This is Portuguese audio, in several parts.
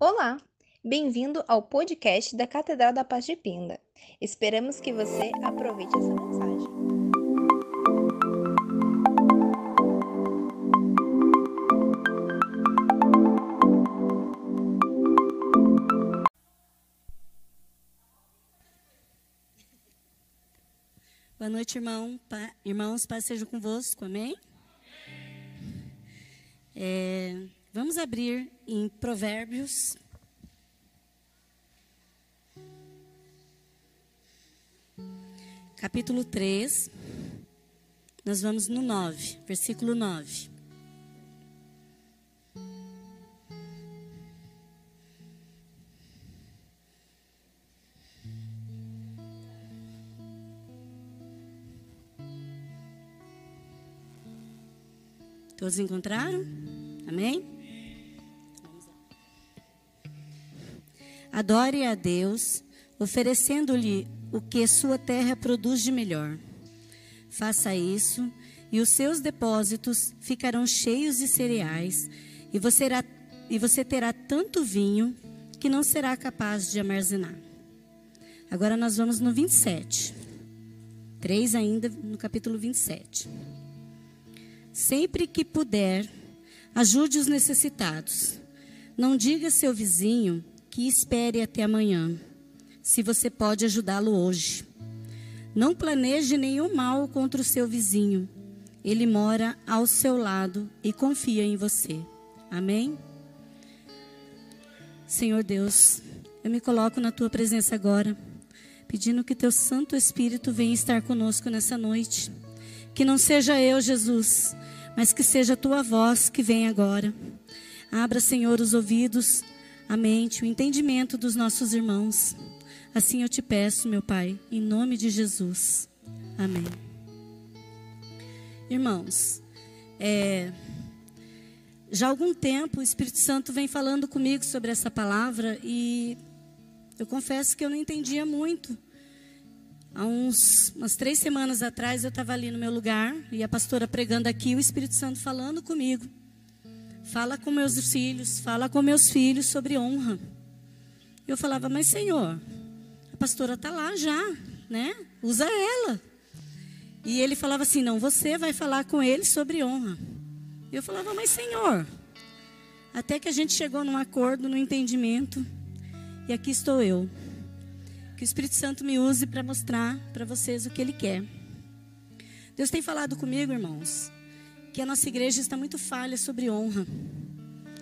Olá! Bem-vindo ao podcast da Catedral da Paz de Pinda. Esperamos que você aproveite essa mensagem. Boa noite, irmão. Pa, irmãos, paz seja convosco, amém? É, vamos abrir em Provérbios. Capítulo 3. Nós vamos no 9, versículo 9. Todos encontraram? Amém? Adore a Deus, oferecendo-lhe o que sua terra produz de melhor. Faça isso, e os seus depósitos ficarão cheios de cereais, e você, terá, e você terá tanto vinho que não será capaz de armazenar. Agora nós vamos no 27. 3 ainda no capítulo 27. Sempre que puder, ajude os necessitados. Não diga seu vizinho que espere até amanhã, se você pode ajudá-lo hoje. Não planeje nenhum mal contra o seu vizinho. Ele mora ao seu lado e confia em você. Amém? Senhor Deus, eu me coloco na tua presença agora, pedindo que teu Santo Espírito venha estar conosco nessa noite. Que não seja eu, Jesus, mas que seja a tua voz que vem agora. Abra, Senhor, os ouvidos, a mente, o entendimento dos nossos irmãos. Assim eu te peço, meu Pai, em nome de Jesus. Amém. Irmãos, é, já há algum tempo o Espírito Santo vem falando comigo sobre essa palavra e eu confesso que eu não entendia muito. Há uns, umas três semanas atrás eu estava ali no meu lugar e a pastora pregando aqui, o Espírito Santo falando comigo. Fala com meus filhos, fala com meus filhos sobre honra. Eu falava, mas Senhor, a pastora está lá já, né? Usa ela. E ele falava assim, não, você vai falar com eles sobre honra. Eu falava, mas Senhor, até que a gente chegou num acordo, num entendimento, e aqui estou eu. Que o Espírito Santo me use para mostrar para vocês o que Ele quer. Deus tem falado comigo, irmãos, que a nossa igreja está muito falha sobre honra,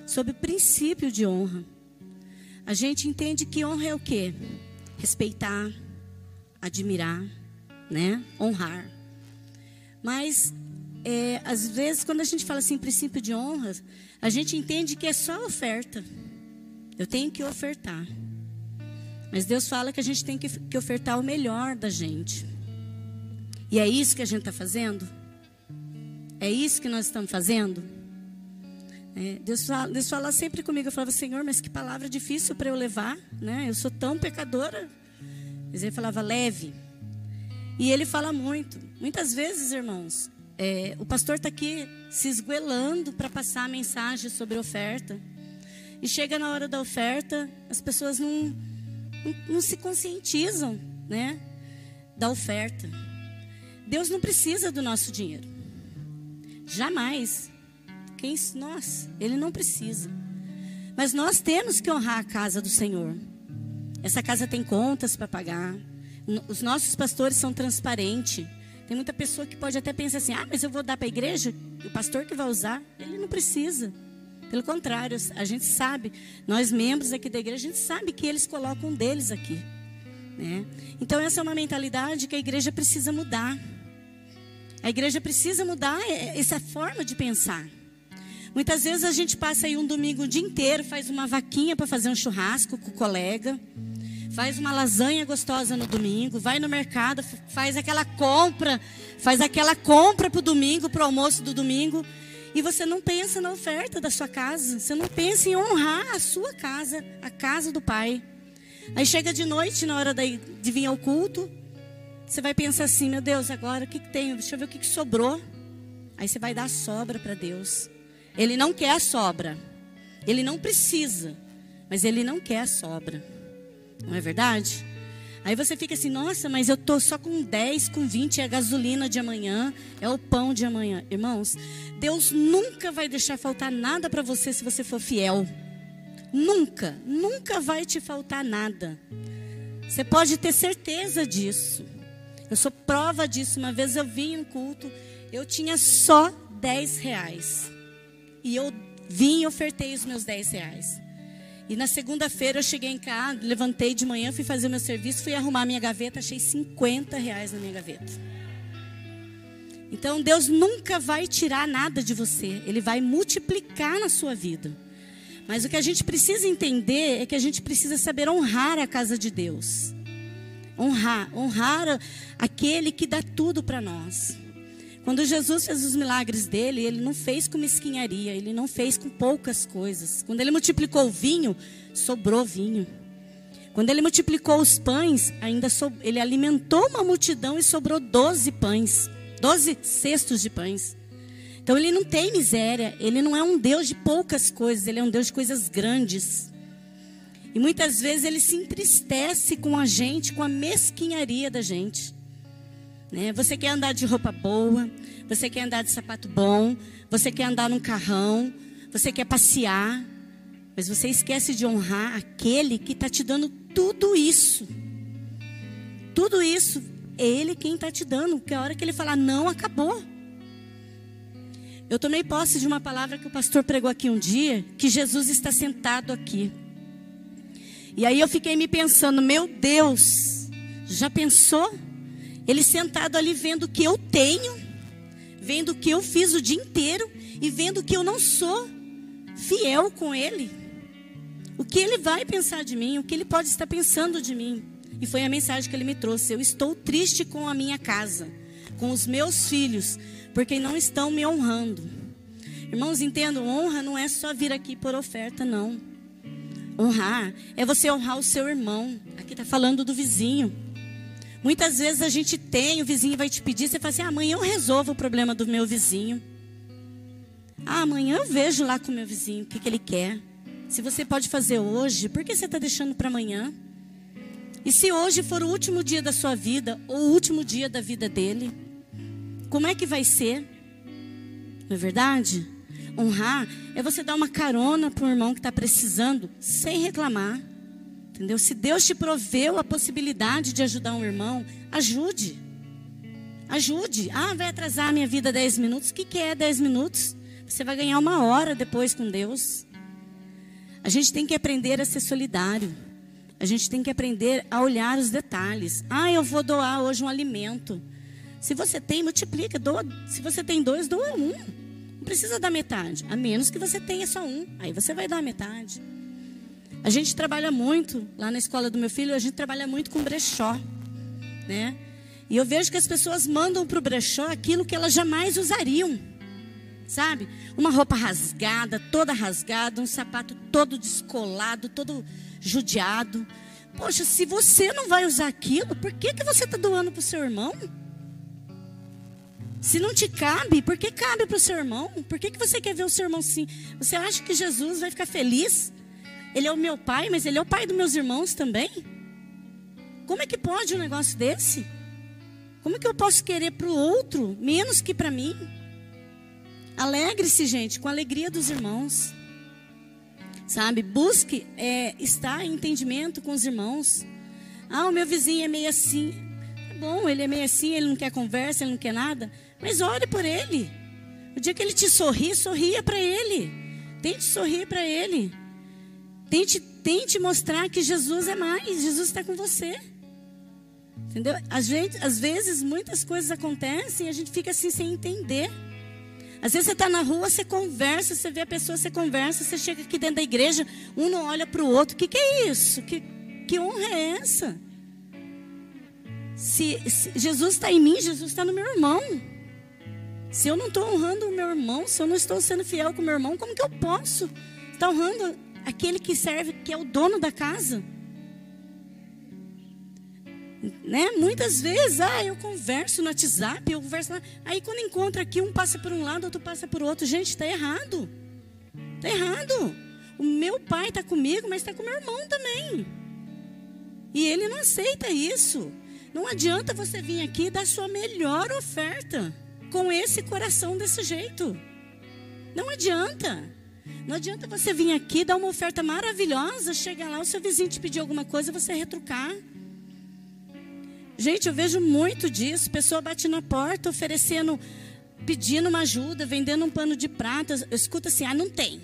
sobre o princípio de honra. A gente entende que honra é o quê? Respeitar, admirar, né? Honrar. Mas é, às vezes quando a gente fala assim princípio de honra, a gente entende que é só oferta. Eu tenho que ofertar. Mas Deus fala que a gente tem que, que ofertar o melhor da gente. E é isso que a gente está fazendo? É isso que nós estamos fazendo? É, Deus, fala, Deus fala sempre comigo. Eu falava, Senhor, mas que palavra difícil para eu levar. Né? Eu sou tão pecadora. Mas ele falava, leve. E ele fala muito. Muitas vezes, irmãos, é, o pastor está aqui se esguelando para passar a mensagem sobre oferta. E chega na hora da oferta, as pessoas não não, não se conscientizam, né, da oferta. Deus não precisa do nosso dinheiro. Jamais. Quem nós, ele não precisa. Mas nós temos que honrar a casa do Senhor. Essa casa tem contas para pagar. Os nossos pastores são transparentes. Tem muita pessoa que pode até pensar assim: ah, mas eu vou dar para a igreja? O pastor que vai usar? Ele não precisa. Pelo contrário, a gente sabe, nós membros aqui da igreja, a gente sabe que eles colocam um deles aqui. Né? Então, essa é uma mentalidade que a igreja precisa mudar. A igreja precisa mudar essa forma de pensar. Muitas vezes a gente passa aí um domingo o dia inteiro, faz uma vaquinha para fazer um churrasco com o colega, faz uma lasanha gostosa no domingo, vai no mercado, faz aquela compra, faz aquela compra para o domingo, para o almoço do domingo, e você não pensa na oferta da sua casa. Você não pensa em honrar a sua casa, a casa do Pai. Aí chega de noite, na hora de vir ao culto, você vai pensar assim: meu Deus, agora o que, que tem? Deixa eu ver o que, que sobrou. Aí você vai dar sobra para Deus. Ele não quer a sobra. Ele não precisa. mas Ele não quer a sobra. Não é verdade? Aí você fica assim, nossa, mas eu tô só com 10, com 20, é a gasolina de amanhã, é o pão de amanhã. Irmãos, Deus nunca vai deixar faltar nada para você se você for fiel. Nunca, nunca vai te faltar nada. Você pode ter certeza disso. Eu sou prova disso. Uma vez eu vim em um culto, eu tinha só 10 reais. E eu vim e ofertei os meus 10 reais. E na segunda-feira eu cheguei em casa, levantei de manhã, fui fazer o meu serviço, fui arrumar minha gaveta, achei 50 reais na minha gaveta. Então Deus nunca vai tirar nada de você, Ele vai multiplicar na sua vida. Mas o que a gente precisa entender é que a gente precisa saber honrar a casa de Deus. Honrar, honrar aquele que dá tudo para nós. Quando Jesus fez os milagres dele, ele não fez com mesquinharia, ele não fez com poucas coisas. Quando ele multiplicou o vinho, sobrou vinho. Quando ele multiplicou os pães, ainda so, ele alimentou uma multidão e sobrou doze pães, doze cestos de pães. Então ele não tem miséria, ele não é um Deus de poucas coisas, ele é um Deus de coisas grandes. E muitas vezes ele se entristece com a gente, com a mesquinharia da gente. Né? Você quer andar de roupa boa, você quer andar de sapato bom, você quer andar num carrão, você quer passear, mas você esquece de honrar aquele que está te dando tudo isso. Tudo isso é Ele quem está te dando, porque a hora que Ele falar não, acabou. Eu tomei posse de uma palavra que o pastor pregou aqui um dia, que Jesus está sentado aqui. E aí eu fiquei me pensando, meu Deus, já pensou? Ele sentado ali vendo o que eu tenho, vendo o que eu fiz o dia inteiro e vendo que eu não sou fiel com Ele. O que Ele vai pensar de mim, o que Ele pode estar pensando de mim. E foi a mensagem que Ele me trouxe. Eu estou triste com a minha casa, com os meus filhos, porque não estão me honrando. Irmãos, entendo, honra não é só vir aqui por oferta, não. Honrar é você honrar o seu irmão. Aqui está falando do vizinho. Muitas vezes a gente tem, o vizinho vai te pedir, você fala assim: ah, amanhã eu resolvo o problema do meu vizinho. Ah, amanhã eu vejo lá com o meu vizinho o que, que ele quer. Se você pode fazer hoje, por que você está deixando para amanhã? E se hoje for o último dia da sua vida, ou o último dia da vida dele, como é que vai ser? Não é verdade? Honrar é você dar uma carona para o irmão que está precisando, sem reclamar. Entendeu? Se Deus te proveu a possibilidade de ajudar um irmão, ajude. Ajude. Ah, vai atrasar a minha vida 10 minutos. O que, que é 10 minutos? Você vai ganhar uma hora depois com Deus. A gente tem que aprender a ser solidário. A gente tem que aprender a olhar os detalhes. Ah, eu vou doar hoje um alimento. Se você tem, multiplica. Doa. Se você tem dois, doa um. Não precisa dar metade. A menos que você tenha só um. Aí você vai dar metade. A gente trabalha muito, lá na escola do meu filho, a gente trabalha muito com brechó, né? E eu vejo que as pessoas mandam para o brechó aquilo que elas jamais usariam, sabe? Uma roupa rasgada, toda rasgada, um sapato todo descolado, todo judiado. Poxa, se você não vai usar aquilo, por que, que você está doando para o seu irmão? Se não te cabe, por que cabe para o seu irmão? Por que, que você quer ver o seu irmão assim? Você acha que Jesus vai ficar feliz ele é o meu pai, mas ele é o pai dos meus irmãos também. Como é que pode um negócio desse? Como é que eu posso querer para o outro menos que para mim? Alegre-se, gente, com a alegria dos irmãos. Sabe? Busque é, estar em entendimento com os irmãos. Ah, o meu vizinho é meio assim. É bom, ele é meio assim, ele não quer conversa, ele não quer nada. Mas ore por ele. O dia que ele te sorrir, sorria para ele. Tente sorrir para ele. Tente, tente mostrar que Jesus é mais, Jesus está com você. Entendeu? Às vezes, às vezes, muitas coisas acontecem e a gente fica assim sem entender. Às vezes você está na rua, você conversa, você vê a pessoa, você conversa, você chega aqui dentro da igreja, um não olha para o outro. O que, que é isso? Que, que honra é essa? Se, se Jesus está em mim, Jesus está no meu irmão. Se eu não estou honrando o meu irmão, se eu não estou sendo fiel com o meu irmão, como que eu posso estar honrando aquele que serve, que é o dono da casa. Né? Muitas vezes, ah, eu converso no WhatsApp, eu converso lá. Aí quando encontra aqui, um passa por um lado, outro passa por outro. Gente, está errado. Está errado. O meu pai está comigo, mas está com meu irmão também. E ele não aceita isso. Não adianta você vir aqui e dar sua melhor oferta com esse coração desse jeito. Não adianta. Não adianta você vir aqui, dar uma oferta maravilhosa, chegar lá, o seu vizinho te pedir alguma coisa, você retrucar. Gente, eu vejo muito disso. Pessoa bate na porta oferecendo, pedindo uma ajuda, vendendo um pano de prata. Eu escuto assim, ah, não tem.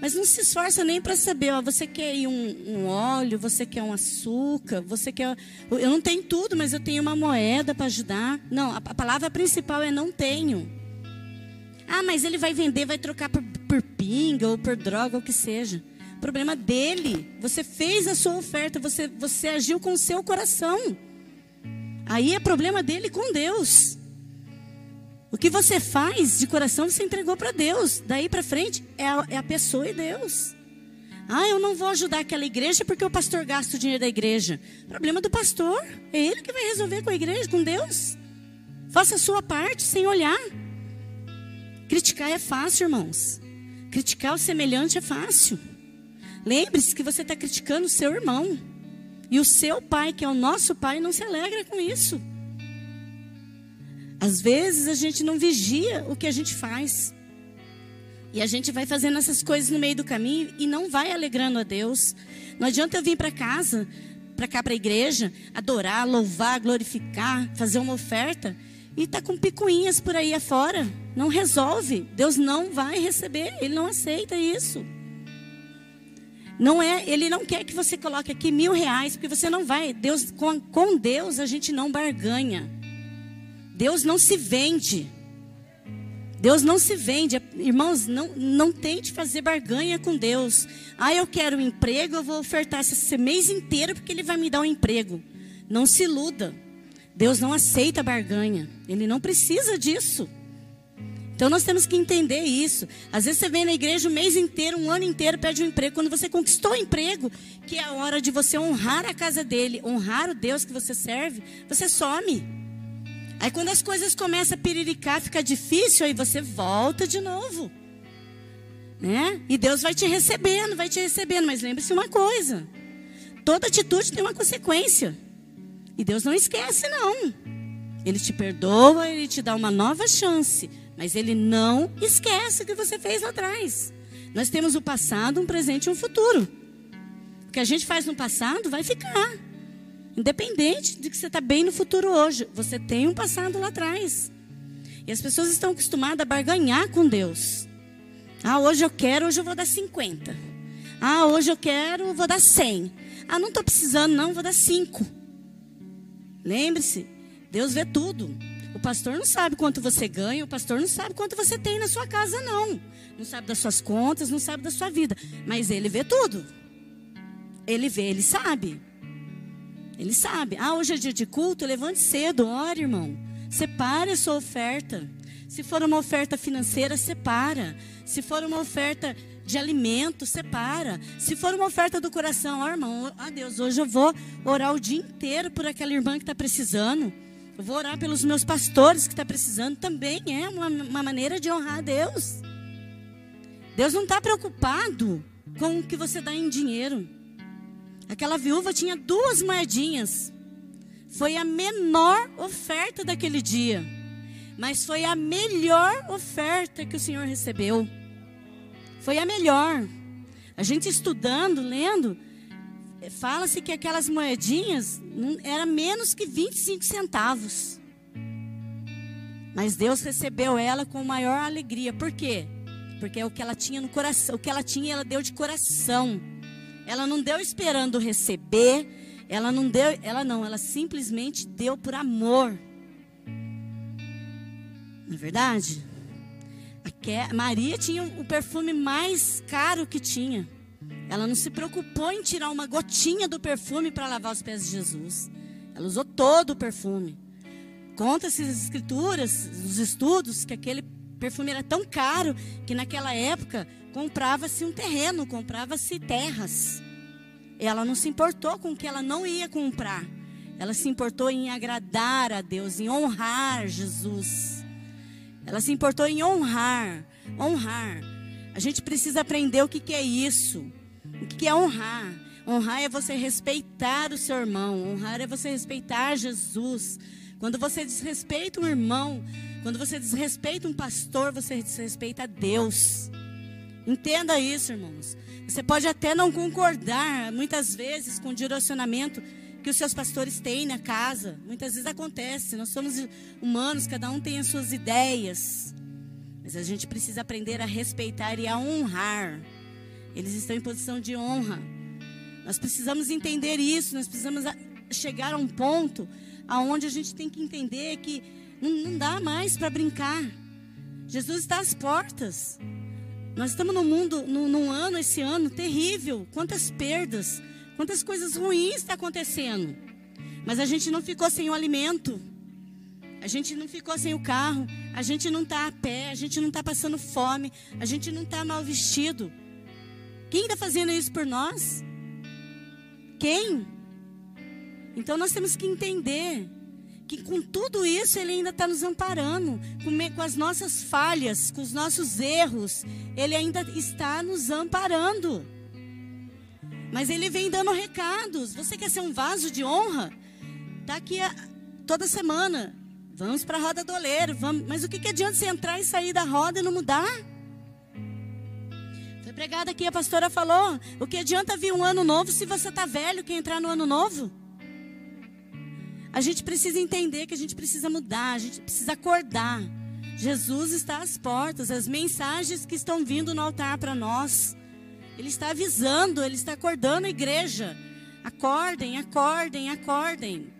Mas não se esforça nem para saber, ó, você quer um, um, óleo, você quer um açúcar, você quer. Eu não tenho tudo, mas eu tenho uma moeda para ajudar. Não, a, a, palavra principal é não tenho. Ah, mas ele vai vender, vai trocar por, por pinga ou por droga, ou o que seja. Problema dele. Você fez a sua oferta, você, você agiu com o seu coração. Aí é problema dele com Deus. O que você faz de coração, você entregou para Deus. Daí para frente, é a, é a pessoa e Deus. Ah, eu não vou ajudar aquela igreja porque o pastor gasta o dinheiro da igreja. Problema do pastor. É ele que vai resolver com a igreja, com Deus. Faça a sua parte sem olhar. Criticar é fácil, irmãos. Criticar o semelhante é fácil. Lembre-se que você está criticando o seu irmão. E o seu pai, que é o nosso pai, não se alegra com isso. Às vezes a gente não vigia o que a gente faz. E a gente vai fazendo essas coisas no meio do caminho e não vai alegrando a Deus. Não adianta eu vir para casa, para cá para a igreja, adorar, louvar, glorificar, fazer uma oferta e tá com picuinhas por aí afora. Não resolve. Deus não vai receber, ele não aceita isso. Não é, ele não quer que você coloque aqui mil reais, porque você não vai. Deus, com, com Deus a gente não barganha. Deus não se vende. Deus não se vende. Irmãos, não, não tente fazer barganha com Deus. Ah, eu quero um emprego, eu vou ofertar esse mês inteiro porque Ele vai me dar um emprego. Não se iluda. Deus não aceita barganha. Ele não precisa disso. Então nós temos que entender isso. Às vezes você vem na igreja o mês inteiro, um ano inteiro, pede um emprego. Quando você conquistou o emprego, que é a hora de você honrar a casa dele, honrar o Deus que você serve, você some. Aí quando as coisas começam a piriricar, fica difícil, aí você volta de novo. Né? E Deus vai te recebendo, vai te recebendo. Mas lembre-se uma coisa: toda atitude tem uma consequência. E Deus não esquece, não. Ele te perdoa, ele te dá uma nova chance. Mas ele não esquece o que você fez lá atrás. Nós temos o passado, um presente e um futuro. O que a gente faz no passado vai ficar. Independente de que você está bem no futuro hoje, você tem um passado lá atrás. E as pessoas estão acostumadas a barganhar com Deus. Ah, hoje eu quero, hoje eu vou dar 50. Ah, hoje eu quero, vou dar 100. Ah, não estou precisando, não, vou dar 5. Lembre-se, Deus vê tudo. O pastor não sabe quanto você ganha, o pastor não sabe quanto você tem na sua casa, não. Não sabe das suas contas, não sabe da sua vida. Mas ele vê tudo. Ele vê, ele sabe. Ele sabe. Ah, hoje é dia de culto, levante cedo, ore, irmão. Separe a sua oferta. Se for uma oferta financeira, separa. Se for uma oferta de alimento, separa. Se for uma oferta do coração, ó, irmão, ó Deus, hoje eu vou orar o dia inteiro por aquela irmã que está precisando. Eu vou orar pelos meus pastores que está precisando. Também é uma, uma maneira de honrar a Deus. Deus não está preocupado com o que você dá em dinheiro. Aquela viúva tinha duas moedinhas. Foi a menor oferta daquele dia. Mas foi a melhor oferta que o Senhor recebeu. Foi a melhor. A gente estudando, lendo, fala-se que aquelas moedinhas era menos que 25 centavos. Mas Deus recebeu ela com maior alegria. Por quê? Porque é o que ela tinha no coração, o que ela tinha, ela deu de coração. Ela não deu esperando receber, ela não deu, ela não, ela simplesmente deu por amor. Não é verdade? Maria tinha o perfume mais caro que tinha. Ela não se preocupou em tirar uma gotinha do perfume para lavar os pés de Jesus. Ela usou todo o perfume. Conta-se as escrituras, os estudos, que aquele perfume era tão caro que naquela época comprava-se um terreno, comprava-se terras. Ela não se importou com o que ela não ia comprar. Ela se importou em agradar a Deus, em honrar Jesus. Ela se importou em honrar, honrar. A gente precisa aprender o que, que é isso. O que, que é honrar. Honrar é você respeitar o seu irmão. Honrar é você respeitar Jesus. Quando você desrespeita um irmão, quando você desrespeita um pastor, você desrespeita Deus. Entenda isso, irmãos. Você pode até não concordar, muitas vezes, com o direcionamento que os seus pastores têm na casa. Muitas vezes acontece. Nós somos humanos, cada um tem as suas ideias. Mas a gente precisa aprender a respeitar e a honrar. Eles estão em posição de honra. Nós precisamos entender isso. Nós precisamos chegar a um ponto aonde a gente tem que entender que não, não dá mais para brincar. Jesus está às portas. Nós estamos num mundo, num, num, ano, esse ano terrível. Quantas perdas, quantas coisas ruins está acontecendo. Mas a gente não ficou sem o alimento. A gente não ficou sem o carro. A gente não está a pé. A gente não está passando fome. A gente não está mal vestido. Quem está fazendo isso por nós? Quem? Então nós temos que entender que com tudo isso Ele ainda está nos amparando, com, as nossas falhas, com os nossos erros, Ele ainda está nos amparando. Mas Ele vem dando recados. Você quer ser um vaso de honra? Está aqui a, toda semana. Vamos para a roda do oleiro. Vamos. Mas o que, que adianta você entrar e sair da roda e não mudar? Foi pregada aqui, a pastora falou. O que adianta vir um ano novo se você está velho, quer entrar no ano novo? A gente precisa entender que a gente precisa mudar, a gente precisa acordar. Jesus está às portas, as mensagens que estão vindo no altar para nós. Ele está avisando, ele está acordando a igreja. Acordem, acordem, acordem.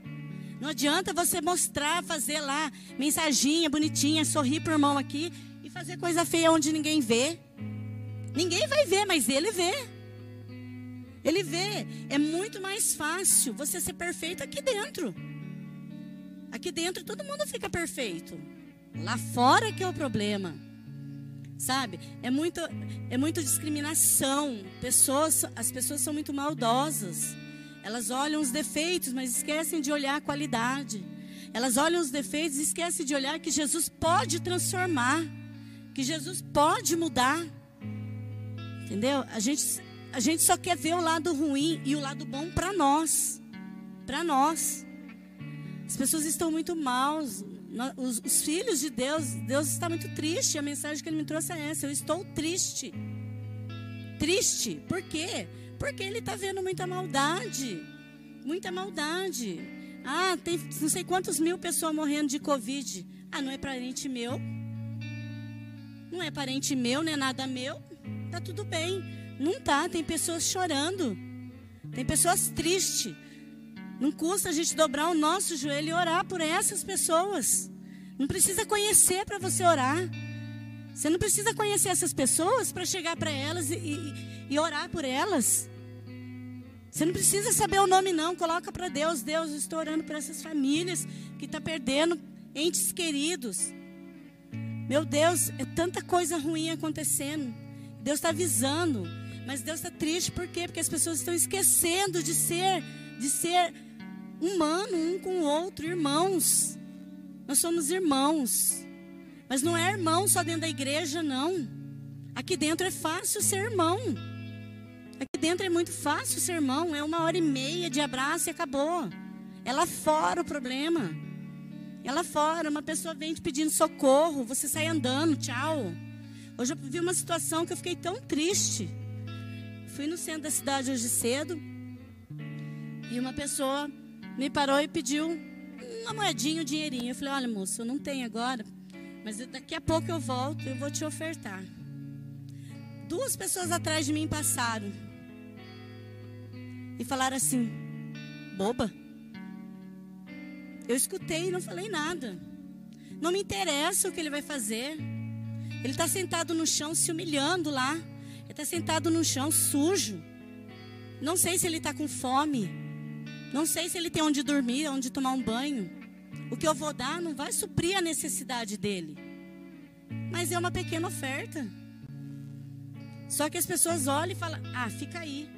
Não adianta você mostrar, fazer lá mensaginha bonitinha, sorrir para o irmão aqui e fazer coisa feia onde ninguém vê. Ninguém vai ver, mas ele vê. Ele vê. É muito mais fácil você ser perfeito aqui dentro. Aqui dentro todo mundo fica perfeito. Lá fora que é o problema. Sabe? É muito é muito discriminação. Pessoas, as pessoas são muito maldosas. Elas olham os defeitos, mas esquecem de olhar a qualidade. Elas olham os defeitos e esquecem de olhar que Jesus pode transformar, que Jesus pode mudar. Entendeu? A gente a gente só quer ver o lado ruim e o lado bom para nós. Para nós. As pessoas estão muito maus. Os, os, filhos de Deus, Deus está muito triste. A mensagem que ele me trouxe é essa: eu estou triste. Triste. Por quê? Porque ele está vendo muita maldade. Muita maldade. Ah, tem não sei quantos mil pessoas morrendo de Covid. Ah, não é parente meu. Não é parente meu, não é nada meu. Tá tudo bem. Não tá, tem pessoas chorando. Tem pessoas tristes. Não custa a gente dobrar o nosso joelho e orar por essas pessoas. Não precisa conhecer para você orar. Você não precisa conhecer essas pessoas para chegar para elas e, e, e, orar por elas. Você não precisa saber o nome, não. Coloca para Deus. Deus, estou orando por essas famílias que estão tá perdendo entes queridos. Meu Deus, é tanta coisa ruim acontecendo. Deus está avisando. Mas Deus está triste, por quê? Porque as pessoas estão esquecendo de ser, de ser humano um com o outro, irmãos. Nós somos irmãos. Mas não é irmão só dentro da igreja, não. Aqui dentro é fácil ser irmão. Aqui dentro é muito fácil ser irmão. É uma hora e meia de abraço e acabou. É lá fora o problema. É lá fora. Uma pessoa vem te pedindo socorro. Você sai andando. Tchau. Hoje eu vi uma situação que eu fiquei tão triste. Fui no centro da cidade hoje cedo. E uma pessoa me parou e pediu uma moedinha, um dinheirinho. Eu falei, olha, moço, eu não tenho agora, mas daqui a pouco eu volto, eu vou te ofertar. Duas pessoas atrás de mim passaram e falaram assim, boba. Eu escutei e não falei nada. Não me interessa o que ele vai fazer. Ele está sentado no chão se humilhando lá. Ele está sentado no chão sujo. Não sei se ele está com fome. Não sei se ele tem onde dormir, onde tomar um banho. O que eu vou dar não vai suprir a necessidade dele. Mas é uma pequena oferta. Só que as pessoas olham e falam: ah, fica aí.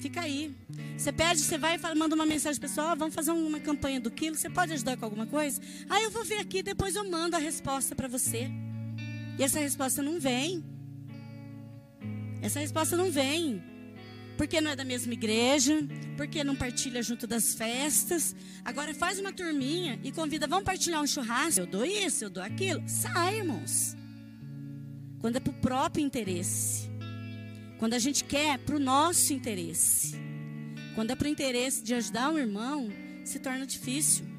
Fica aí. Você pede, você vai e manda uma mensagem pessoal, ah, vamos fazer uma campanha do quilo, você pode ajudar com alguma coisa? Ah, eu vou ver aqui, depois eu mando a resposta para você. E essa resposta não vem. Essa resposta não vem. Porque não é da mesma igreja, porque não partilha junto das festas. Agora faz uma turminha e convida, vamos partilhar um churrasco. Eu dou isso, eu dou aquilo. Sai, irmãos. Quando é para o próprio interesse. Quando a gente quer para o nosso interesse. Quando é para o interesse de ajudar um irmão, se torna difícil.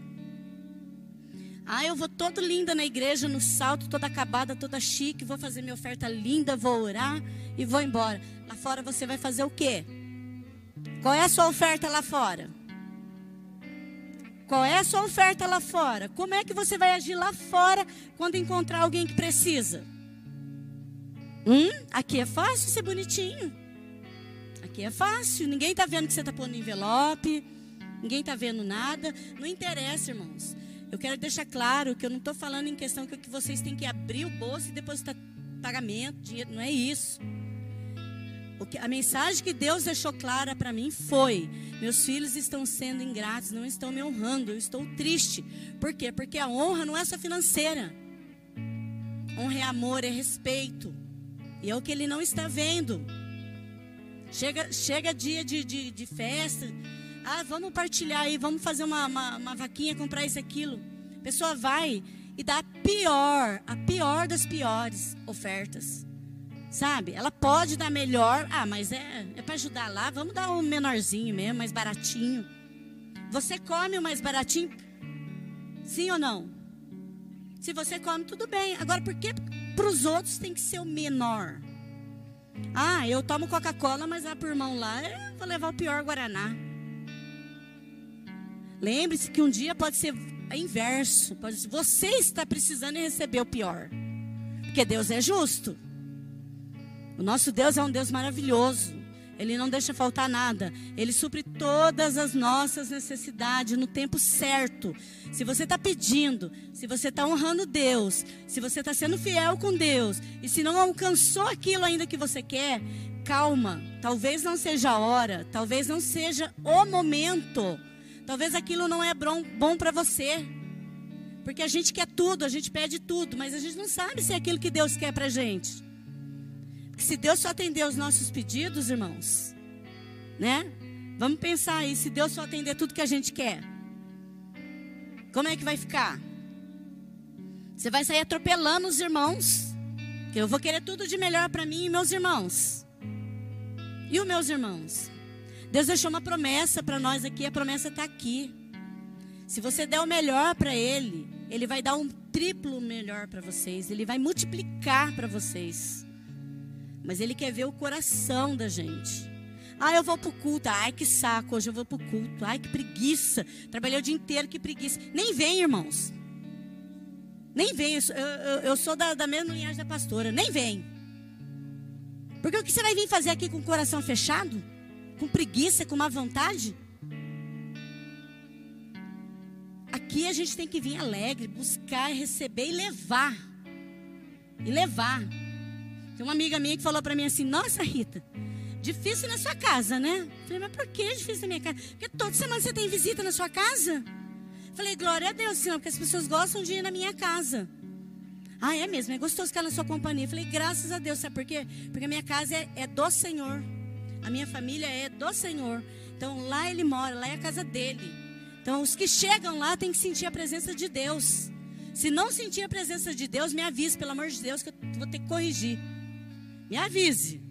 Ah, eu vou toda linda na igreja, no salto, toda acabada, toda chique, vou fazer minha oferta linda, vou orar e vou embora. Lá fora você vai fazer o quê? Qual é a sua oferta lá fora? Qual é a sua oferta lá fora? Como é que você vai agir lá fora quando encontrar alguém que precisa? Hum? Aqui é fácil ser bonitinho. Aqui é fácil. Ninguém está vendo que você está pondo envelope. Ninguém está vendo nada. Não interessa, irmãos. Eu quero deixar claro que eu não estou falando em questão que vocês têm que abrir o bolso e depositar pagamento, dinheiro. Não é isso. Que, a mensagem que Deus deixou clara para mim foi: meus filhos estão sendo ingratos, não estão me honrando, eu estou triste. Por quê? Porque a honra não é só financeira. Honra é amor, é respeito. E é o que ele não está vendo. Chega, chega dia de, de, de festa, ah, vamos partilhar aí, vamos fazer uma, uma, uma vaquinha, comprar isso, aquilo. A pessoa vai e dá a pior, a pior das piores ofertas. Sabe? Ela pode dar melhor. Ah, mas é, é para ajudar lá. Vamos dar um menorzinho mesmo, mais baratinho. Você come o mais baratinho? Sim ou não? Se você come, tudo bem. Agora, por que para os outros tem que ser o menor? Ah, eu tomo Coca-Cola, mas a por irmão lá, eu vou levar o pior Guaraná. Lembre-se que um dia pode ser inverso. Pode ser, você está precisando receber o pior. Porque Deus é justo. O nosso Deus é um Deus maravilhoso. Ele não deixa faltar nada. Ele supre todas as nossas necessidades no tempo certo. Se você está pedindo, se você está honrando Deus, se você está sendo fiel com Deus, e se não alcançou aquilo ainda que você quer, calma. Talvez não seja a hora, talvez não seja o momento. Talvez aquilo não é bom, para você. Porque a gente quer tudo, a gente pede tudo, mas a gente não sabe se é aquilo que Deus quer para gente. Porque se Deus só atender os nossos pedidos, irmãos, né? Vamos pensar aí, se Deus só atender tudo que a gente quer, como é que vai ficar? Você vai sair atropelando os irmãos. Que eu vou querer tudo de melhor para mim e meus irmãos. E os meus irmãos? Deus deixou uma promessa para nós aqui, a promessa está aqui. Se você der o melhor para Ele, Ele vai dar um triplo melhor para vocês, Ele vai multiplicar para vocês. Mas Ele quer ver o coração da gente. Ah, eu vou para o culto. Ai, que saco, hoje eu vou para o culto. Ai, que preguiça. Trabalhei o dia inteiro, que preguiça. Nem vem, irmãos. Nem vem. Eu, eu, eu sou da, da mesma linhagem da pastora. Nem vem. Porque o que você vai vir fazer aqui com o coração fechado? Com preguiça, com má vontade? Aqui a gente tem que vir alegre, buscar, receber e levar. E levar. Tem uma amiga minha que falou para mim assim: Nossa, Rita, difícil na sua casa, né? Falei, mas por que difícil na minha casa? Porque toda semana você tem visita na sua casa. Falei, glória a Deus, Senhor, porque as pessoas gostam de ir na minha casa. Ah, é mesmo, é gostoso ficar na sua companhia. Falei, graças a Deus, sabe por quê? Porque a minha casa é, é do Senhor. A minha família é do Senhor. Então lá ele mora, lá é a casa dele. Então os que chegam lá têm que sentir a presença de Deus. Se não sentir a presença de Deus, me avise, pelo amor de Deus, que eu vou ter que corrigir. Me avise.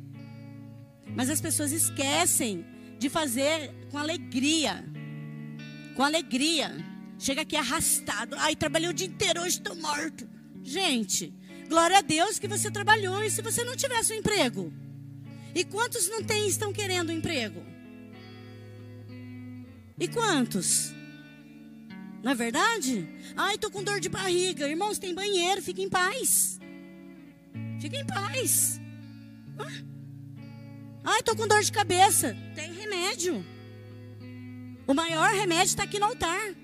Mas as pessoas esquecem de fazer com alegria. Com alegria. Chega aqui arrastado. Ai, trabalhei o dia inteiro, hoje estou morto. Gente, glória a Deus que você trabalhou. E se você não tivesse um emprego? E quantos não tem estão querendo um emprego? E quantos? Não é verdade? Ai, tô com dor de barriga. Irmãos, tem banheiro, fica em paz. Fica em paz. Ai, tô com dor de cabeça. Tem remédio. O maior remédio está aqui no altar.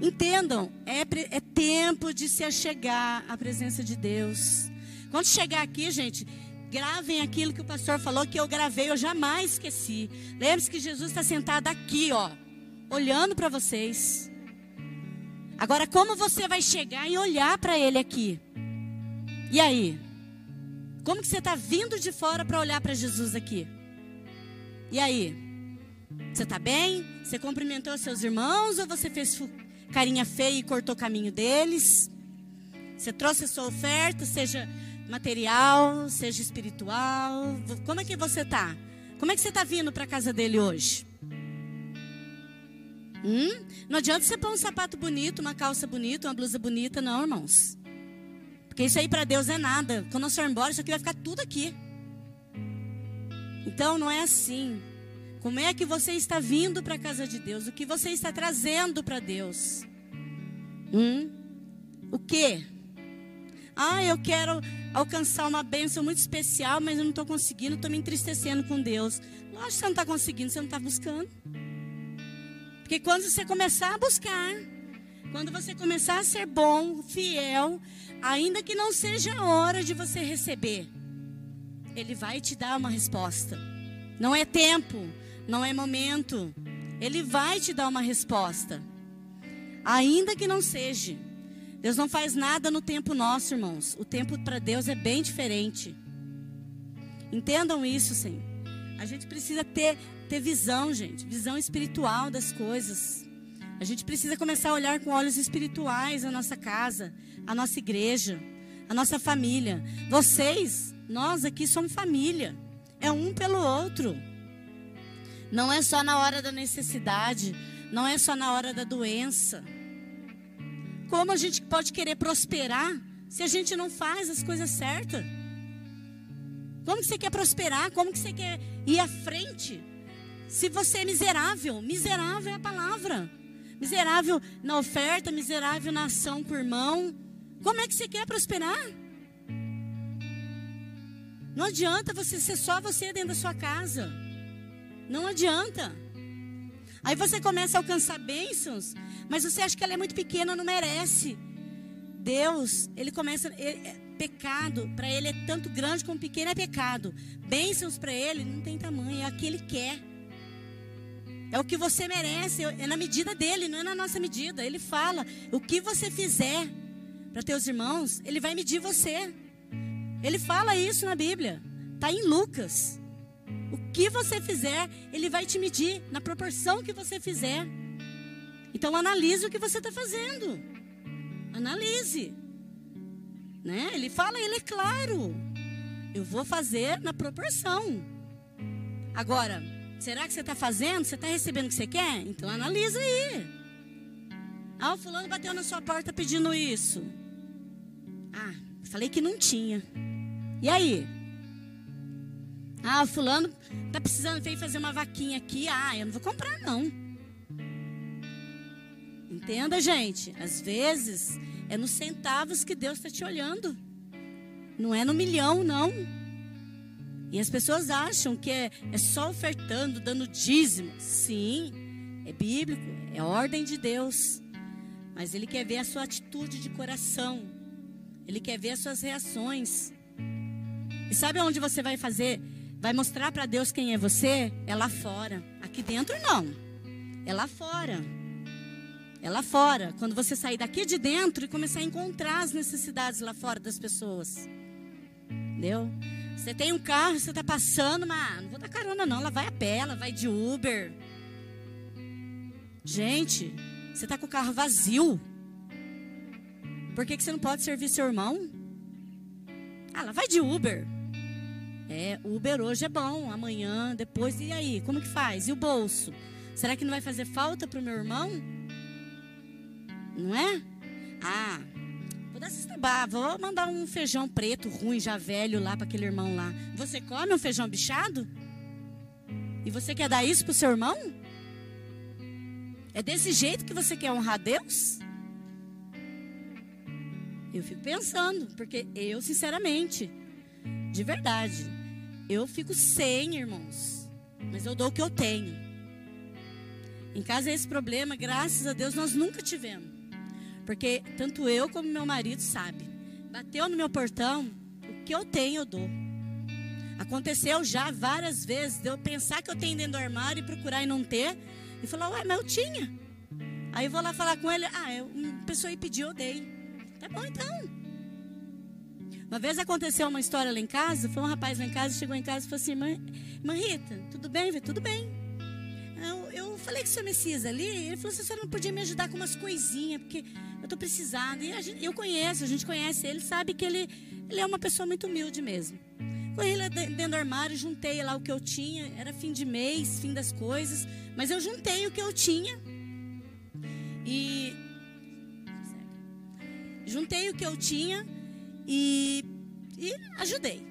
Entendam, é, é tempo de se achegar à presença de Deus. Quando chegar aqui, gente, gravem aquilo que o pastor falou que eu gravei, eu jamais esqueci. Lembre-se que Jesus está sentado aqui, ó, olhando para vocês. Agora, como você vai chegar e olhar para ele aqui? E aí? Como que você está vindo de fora para olhar para Jesus aqui? E aí? Você está bem? Você cumprimentou seus irmãos ou você fez carinha feia e cortou o caminho deles? Você trouxe a sua oferta, seja material, seja espiritual. Como é que você está? Como é que você está vindo para casa dele hoje? Hum? Não adianta você pôr um sapato bonito, uma calça bonita, uma blusa bonita, não, irmãos. Porque isso aí para Deus é nada. Quando nós formos embora, isso aqui vai ficar tudo aqui. Então não é assim. Como é que você está vindo para a casa de Deus? O que você está trazendo para Deus? Hum? O que? Ah, eu quero alcançar uma bênção muito especial, mas eu não estou conseguindo, estou me entristecendo com Deus. Lógico que você não está conseguindo, você não está buscando. Porque quando você começar a buscar, quando você começar a ser bom, fiel, ainda que não seja a hora de você receber, Ele vai te dar uma resposta. Não é tempo, não é momento. Ele vai te dar uma resposta. Ainda que não seja. Deus não faz nada no tempo nosso, irmãos. O tempo para Deus é bem diferente. Entendam isso, Senhor. A gente precisa ter, ter visão, gente. Visão espiritual das coisas. A gente precisa começar a olhar com olhos espirituais a nossa casa, a nossa igreja, a nossa família. Vocês, nós aqui somos família. É um pelo outro. Não é só na hora da necessidade. Não é só na hora da doença. Como a gente pode querer prosperar se a gente não faz as coisas certas? Como que você quer prosperar? Como que você quer ir à frente? Se você é miserável, miserável é a palavra. Miserável na oferta, miserável na ação com o irmão. Como é que você quer prosperar? Não adianta você ser só você dentro da sua casa. Não adianta. Aí você começa a alcançar bênçãos, mas você acha que ela é muito pequena, não merece. Deus, ele começa. Ele, é, pecado, para ele é tanto grande como pequeno é pecado. Bênçãos para ele não tem tamanho, é o que ele quer. É o que você merece, é na medida dele, não é na nossa medida. Ele fala: o que você fizer para teus irmãos, ele vai medir você. Ele fala isso na Bíblia. Está em Lucas. O que você fizer, ele vai te medir na proporção que você fizer. Então analise o que você está fazendo. Analise. Né? Ele fala, ele é claro. Eu vou fazer na proporção. Agora, será que você está fazendo? Você está recebendo o que você quer? Então analisa aí. Ah, o fulano bateu na sua porta pedindo isso. Ah, falei que não tinha. E aí? Ah, fulano tá precisando vir fazer uma vaquinha aqui. Ah, eu não vou comprar não. Entenda, gente. Às vezes é nos centavos que Deus está te olhando. Não é no milhão, não. E as pessoas acham que é, é só ofertando, dando dízimo. Sim, é bíblico, é ordem de Deus. Mas Ele quer ver a sua atitude de coração. Ele quer ver as suas reações. E sabe onde você vai fazer vai mostrar para Deus quem é você, é lá fora. Aqui dentro não. É lá fora. É lá fora. Quando você sair daqui de dentro e começar a encontrar as necessidades lá fora das pessoas. Entendeu? Você tem um carro, você está passando, mas não vou dar carona não, ela vai a pé, ela vai de Uber. Gente, você está com o carro vazio. Por que, que você não pode servir seu irmão? Ah, ela vai de Uber. É, Uber hoje é bom, amanhã, depois, e aí? Como que faz? E o bolso? Será que não vai fazer falta para o meu irmão? Não é? Ah, vou dar bar, vou mandar um feijão preto ruim, já velho lá para aquele irmão lá. Você come um feijão bichado? E você quer dar isso para o seu irmão? É desse jeito que você quer honrar Deus? Eu fico pensando, porque eu, sinceramente, de verdade, eu fico sem, irmãos. Mas eu dou o que eu tenho. Em casa esse problema, graças a Deus, nós nunca tivemos. Porque tanto eu como meu marido sabe. Bateu no meu portão, o que eu tenho eu dou. Aconteceu já várias vezes de eu pensar que eu tenho dentro do armário e procurar e não ter. E falar, ué, mas eu tinha. Aí eu vou lá falar com ele, ah, eu, uma pessoa aí pediu, eu dei. Tá bom então. Uma vez aconteceu uma história lá em casa, foi um rapaz lá em casa, chegou em casa e falou assim, irmã Rita, tudo bem? Falei, tudo bem. Eu, eu falei que o senhor Messias ali, ele falou assim, a senhora não podia me ajudar com umas coisinhas, porque eu estou precisando. E gente, eu conheço, a gente conhece ele, sabe que ele, ele é uma pessoa muito humilde mesmo. Corri lá dentro do armário, juntei lá o que eu tinha, era fim de mês, fim das coisas, mas eu juntei o que eu tinha. E juntei o que eu tinha e, e ajudei.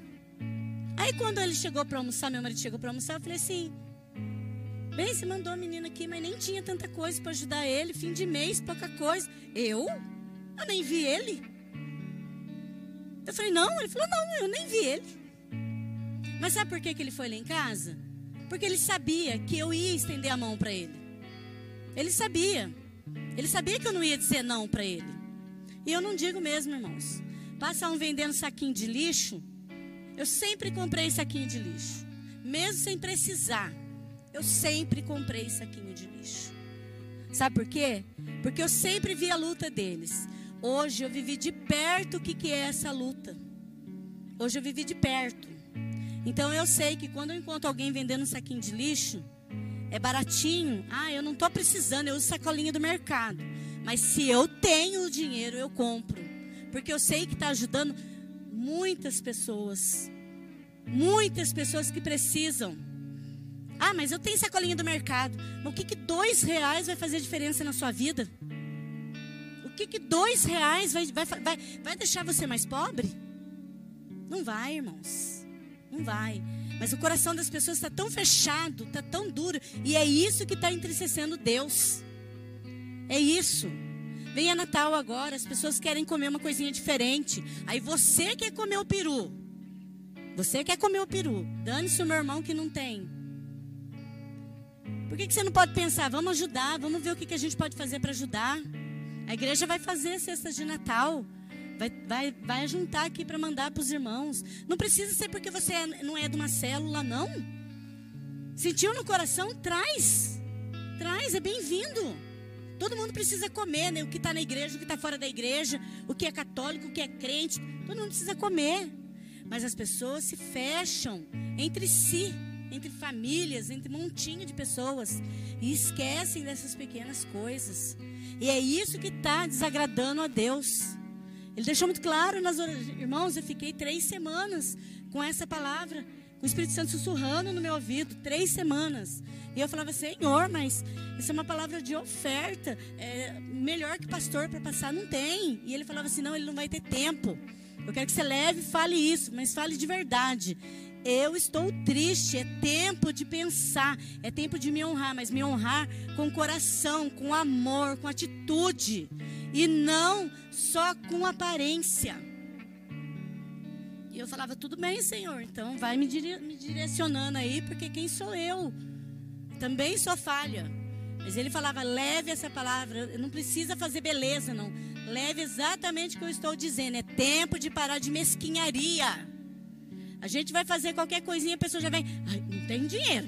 Aí quando ele chegou para almoçar, meu marido chegou para almoçar, eu falei assim: Bem, você mandou a menina aqui, mas nem tinha tanta coisa para ajudar ele, fim de mês, pouca coisa. Eu? Eu nem vi ele. Eu falei: Não, ele falou: Não, eu nem vi ele. Mas sabe por que, que ele foi lá em casa? Porque ele sabia que eu ia estender a mão para ele. Ele sabia. Ele sabia que eu não ia dizer não para ele. E eu não digo mesmo, irmãos. Passa um vendendo saquinho de lixo. Eu sempre comprei saquinho de lixo. Mesmo sem precisar. Eu sempre comprei saquinho de lixo. Sabe por quê? Porque eu sempre vi a luta deles. Hoje eu vivi de perto o que, que é essa luta. Hoje eu vivi de perto. Então eu sei que quando eu encontro alguém vendendo um saquinho de lixo, é baratinho. Ah, eu não estou precisando, eu uso sacolinha do mercado. Mas se eu tenho o dinheiro, eu compro. Porque eu sei que está ajudando muitas pessoas. Muitas pessoas que precisam. Ah, mas eu tenho sacolinha do mercado. Mas o que, que dois reais vai fazer diferença na sua vida? O que, que dois reais vai, vai, vai, vai deixar você mais pobre? Não vai, irmãos. Não vai. Mas o coração das pessoas está tão fechado, está tão duro. E é isso que está entristecendo Deus. É isso. Venha Natal agora, as pessoas querem comer uma coisinha diferente. Aí você quer comer o peru. Você quer comer o peru. Dane-se o meu irmão que não tem. Por que, que você não pode pensar? Vamos ajudar, vamos ver o que, que a gente pode fazer para ajudar. A igreja vai fazer cestas de Natal. Vai, vai, vai juntar aqui para mandar para os irmãos. Não precisa ser porque você é, não é de uma célula, não. Sentiu no coração? Traz. Traz, é bem-vindo. Todo mundo precisa comer, né? O que está na igreja, o que está fora da igreja, o que é católico, o que é crente. Todo mundo precisa comer. Mas as pessoas se fecham entre si, entre famílias, entre um montinho de pessoas. E esquecem dessas pequenas coisas. E é isso que está desagradando a Deus. Ele deixou muito claro nas irmãos, eu fiquei três semanas com essa palavra, com o Espírito Santo sussurrando no meu ouvido, três semanas. E eu falava, Senhor, mas isso é uma palavra de oferta. É melhor que pastor para passar, não tem. E ele falava assim: não, ele não vai ter tempo. Eu quero que você leve e fale isso, mas fale de verdade. Eu estou triste, é tempo de pensar, é tempo de me honrar, mas me honrar com coração, com amor, com atitude, e não só com aparência. E eu falava, tudo bem, Senhor, então vai me, dire me direcionando aí, porque quem sou eu? Também sou falha. Mas ele falava: leve essa palavra, não precisa fazer beleza, não. Leve exatamente o que eu estou dizendo. É tempo de parar de mesquinharia. A gente vai fazer qualquer coisinha, a pessoa já vem, ai, não tem dinheiro.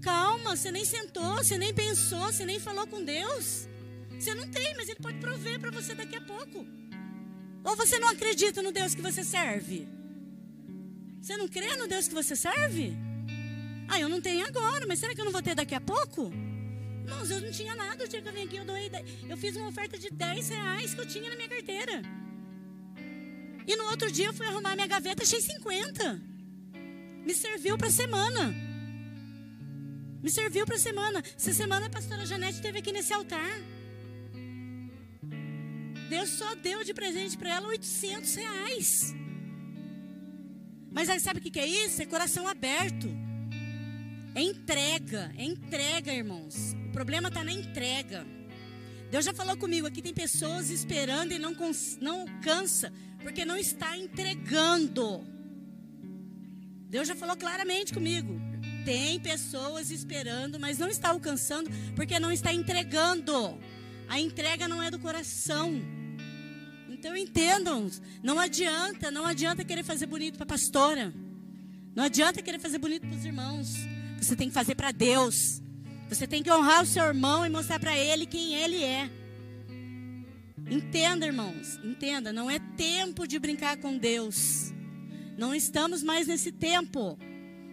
Calma, você nem sentou, você nem pensou, você nem falou com Deus. Você não tem, mas Ele pode prover para você daqui a pouco. Ou você não acredita no Deus que você serve? Você não crê no Deus que você serve? Ah, eu não tenho agora, mas será que eu não vou ter daqui a pouco? Irmãos, eu não tinha nada. O dia que eu vim aqui, eu doei. Eu fiz uma oferta de 10 reais que eu tinha na minha carteira. E no outro dia eu fui arrumar minha gaveta, achei 50. Me serviu para semana. Me serviu para semana. Essa semana a pastora Janete esteve aqui nesse altar. Deus só deu de presente para ela 800 reais. Mas aí sabe o que é isso? É coração aberto. É entrega, é entrega, irmãos. O problema está na entrega. Deus já falou comigo aqui, tem pessoas esperando e não, não cansa, porque não está entregando. Deus já falou claramente comigo. Tem pessoas esperando, mas não está alcançando, porque não está entregando. A entrega não é do coração. Então entendam, não adianta, não adianta querer fazer bonito para a pastora. Não adianta querer fazer bonito para os irmãos. Você tem que fazer para Deus. Você tem que honrar o seu irmão e mostrar para ele quem ele é. Entenda, irmãos, entenda, não é tempo de brincar com Deus. Não estamos mais nesse tempo.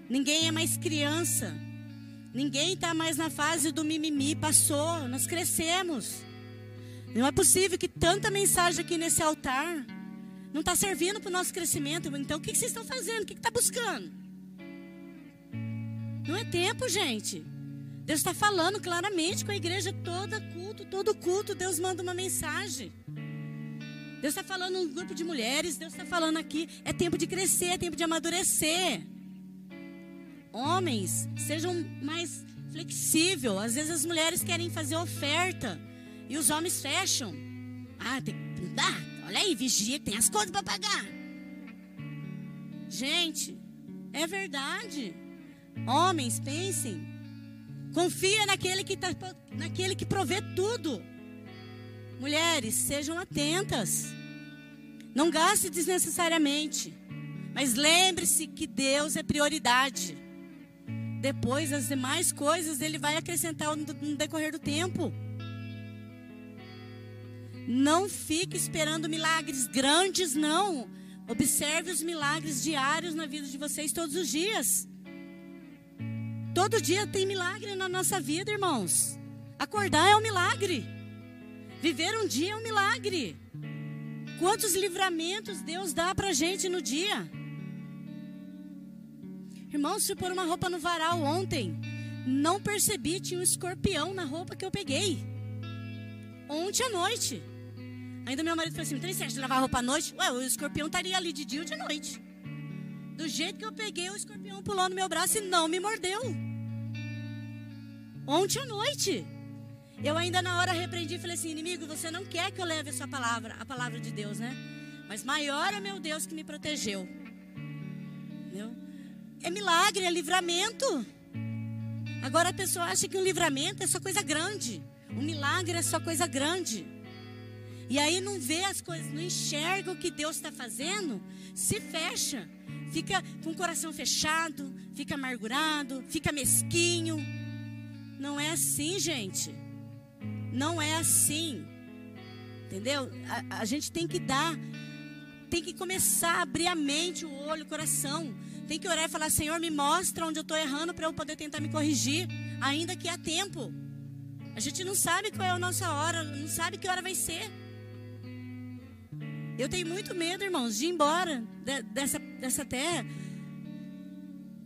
Ninguém é mais criança. Ninguém está mais na fase do mimimi. Passou, nós crescemos. Não é possível que tanta mensagem aqui nesse altar não está servindo para o nosso crescimento. Então, o que, que vocês estão fazendo? O que está buscando? Não é tempo, gente. Deus está falando claramente com a igreja toda culto, todo culto. Deus manda uma mensagem. Deus está falando um grupo de mulheres. Deus está falando aqui. É tempo de crescer, é tempo de amadurecer. Homens, sejam mais flexíveis. Às vezes as mulheres querem fazer oferta e os homens fecham. Ah, tem que dar. Olha aí, vigia, tem as contas para pagar. Gente, é verdade. Homens, pensem. Confia naquele que, tá, naquele que provê tudo. Mulheres, sejam atentas. Não gaste desnecessariamente. Mas lembre-se que Deus é prioridade. Depois, as demais coisas Ele vai acrescentar no decorrer do tempo. Não fique esperando milagres grandes, não. Observe os milagres diários na vida de vocês todos os dias. Todo dia tem milagre na nossa vida, irmãos. Acordar é um milagre. Viver um dia é um milagre. Quantos livramentos Deus dá pra gente no dia? Irmãos, se pôr uma roupa no varal ontem, não percebi, tinha um escorpião na roupa que eu peguei. Ontem à noite. Ainda meu marido falou assim: tem certo de lavar roupa à noite? Ué, o escorpião estaria ali de dia ou de noite. Do jeito que eu peguei, o escorpião pulou no meu braço e não me mordeu. Ontem à noite. Eu ainda na hora repreendi e falei assim: inimigo, você não quer que eu leve a sua palavra, a palavra de Deus, né? Mas maior é meu Deus que me protegeu. Entendeu? É milagre, é livramento. Agora a pessoa acha que um livramento é só coisa grande. Um milagre é só coisa grande. E aí não vê as coisas, não enxerga o que Deus está fazendo, se fecha fica com o coração fechado, fica amargurado, fica mesquinho. Não é assim, gente. Não é assim. Entendeu? A, a gente tem que dar, tem que começar a abrir a mente, o olho, o coração. Tem que orar e falar: Senhor, me mostra onde eu estou errando para eu poder tentar me corrigir, ainda que há tempo. A gente não sabe qual é a nossa hora, não sabe que hora vai ser. Eu tenho muito medo, irmãos, de ir embora de, dessa, dessa terra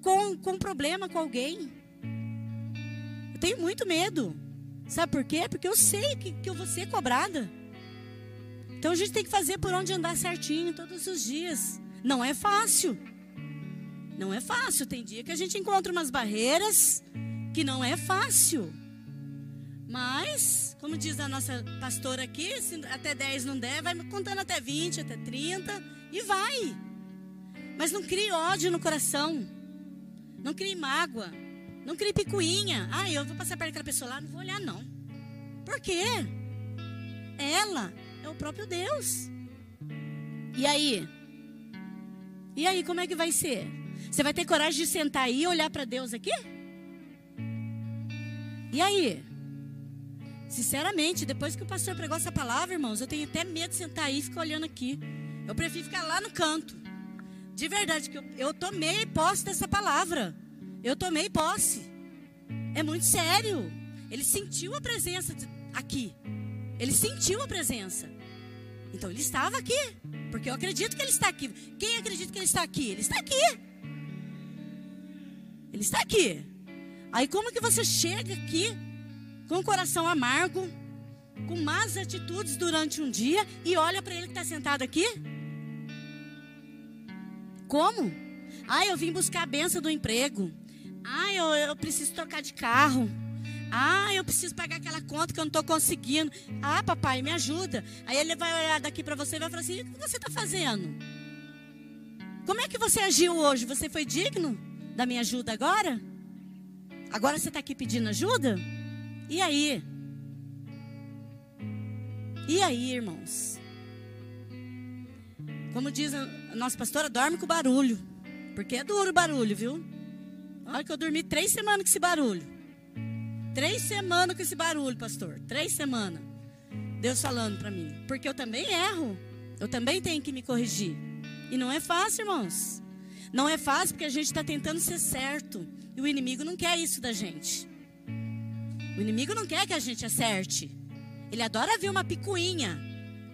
com, com problema com alguém. Eu tenho muito medo. Sabe por quê? Porque eu sei que, que eu vou ser cobrada. Então a gente tem que fazer por onde andar certinho todos os dias. Não é fácil. Não é fácil. Tem dia que a gente encontra umas barreiras que não é fácil. Mas, como diz a nossa pastora aqui, se até 10 não der, vai contando até 20, até 30 e vai. Mas não crie ódio no coração. Não crie mágoa. Não crie picuinha. Ah, eu vou passar perto daquela pessoa lá, não vou olhar, não. Por quê? Ela é o próprio Deus. E aí? E aí, como é que vai ser? Você vai ter coragem de sentar aí e olhar para Deus aqui? E aí? Sinceramente, depois que o pastor pregou essa palavra, irmãos, eu tenho até medo de sentar aí e ficar olhando aqui. Eu prefiro ficar lá no canto. De verdade, que eu, eu tomei posse dessa palavra. Eu tomei posse. É muito sério. Ele sentiu a presença de, aqui. Ele sentiu a presença. Então ele estava aqui. Porque eu acredito que ele está aqui. Quem acredita que ele está aqui? Ele está aqui. Ele está aqui. Aí como que você chega aqui com o coração amargo, com más atitudes durante um dia e olha para ele que está sentado aqui? Como? Ah, eu vim buscar a benção do emprego. Ah, eu, eu preciso trocar de carro. Ah, eu preciso pagar aquela conta que eu não estou conseguindo. Ah, papai, me ajuda. Aí ele vai olhar daqui para você e vai falar assim: o que você está fazendo? Como é que você agiu hoje? Você foi digno da minha ajuda agora? Agora você está aqui pedindo ajuda? E aí? E aí, irmãos? Como diz a nossa pastora, dorme com barulho. Porque é duro o barulho, viu? Olha que eu dormi três semanas com esse barulho. Três semanas com esse barulho, pastor. Três semanas. Deus falando para mim. Porque eu também erro. Eu também tenho que me corrigir. E não é fácil, irmãos. Não é fácil porque a gente está tentando ser certo. E o inimigo não quer isso da gente. O inimigo não quer que a gente acerte. Ele adora ver uma picuinha.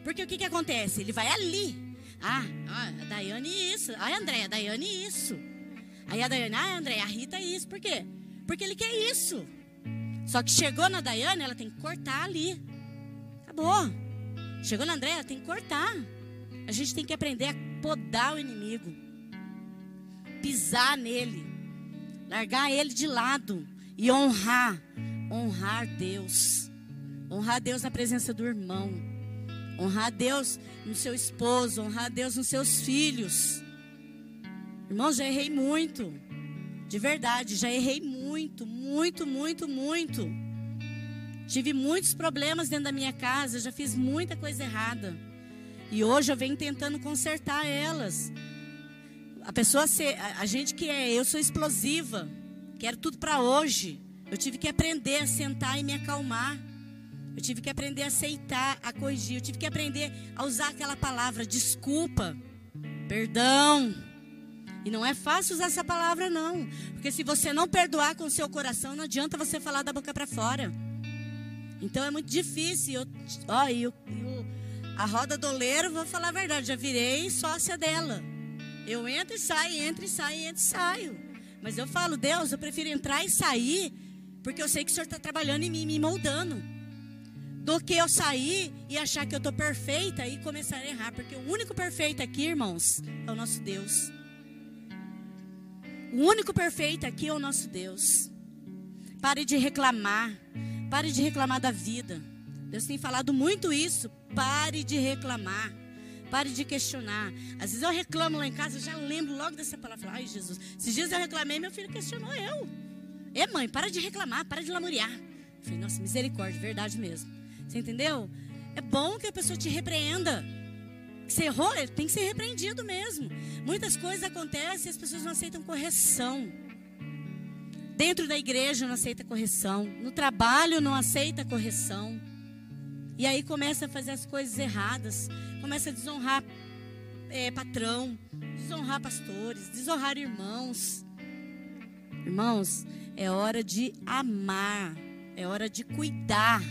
Porque o que, que acontece? Ele vai ali. Ah, ah, a Daiane isso. Ah, André, a Daiane isso. Aí a Daiane, ah, André, a Rita isso. Por quê? Porque ele quer isso. Só que chegou na Daiane, ela tem que cortar ali. Acabou. Chegou na André, ela tem que cortar. A gente tem que aprender a podar o inimigo. Pisar nele. Largar ele de lado. E honrar. Honrar Deus. Honrar Deus na presença do irmão. Honrar Deus no seu esposo. Honrar Deus nos seus filhos. Irmãos, já errei muito. De verdade, já errei muito, muito, muito, muito. Tive muitos problemas dentro da minha casa, já fiz muita coisa errada. E hoje eu venho tentando consertar elas. A pessoa ser, a gente que é, eu sou explosiva, quero tudo para hoje. Eu tive que aprender a sentar e me acalmar. Eu tive que aprender a aceitar, a corrigir. Eu tive que aprender a usar aquela palavra desculpa, perdão. E não é fácil usar essa palavra, não. Porque se você não perdoar com o seu coração, não adianta você falar da boca para fora. Então é muito difícil. Eu, ó, e, o, e o, a roda do oleiro, vou falar a verdade, já virei sócia dela. Eu entro e saio, entro e saio, entro e saio. Mas eu falo, Deus, eu prefiro entrar e sair, porque eu sei que o Senhor está trabalhando em mim, me moldando. Do que eu sair e achar que eu estou perfeita e começar a errar. Porque o único perfeito aqui, irmãos, é o nosso Deus. O único perfeito aqui é o nosso Deus. Pare de reclamar. Pare de reclamar da vida. Deus tem falado muito isso. Pare de reclamar. Pare de questionar. Às vezes eu reclamo lá em casa, eu já lembro logo dessa palavra. Ai, Jesus. Esses dias eu reclamei, meu filho questionou eu. É, mãe, para de reclamar, para de lamuriar. Eu falei, nossa, misericórdia, verdade mesmo. Você entendeu? É bom que a pessoa te repreenda. Você errou, tem que ser repreendido mesmo. Muitas coisas acontecem e as pessoas não aceitam correção. Dentro da igreja não aceita correção. No trabalho não aceita correção. E aí começa a fazer as coisas erradas. Começa a desonrar é, patrão, desonrar pastores, desonrar irmãos. Irmãos, é hora de amar. É hora de cuidar.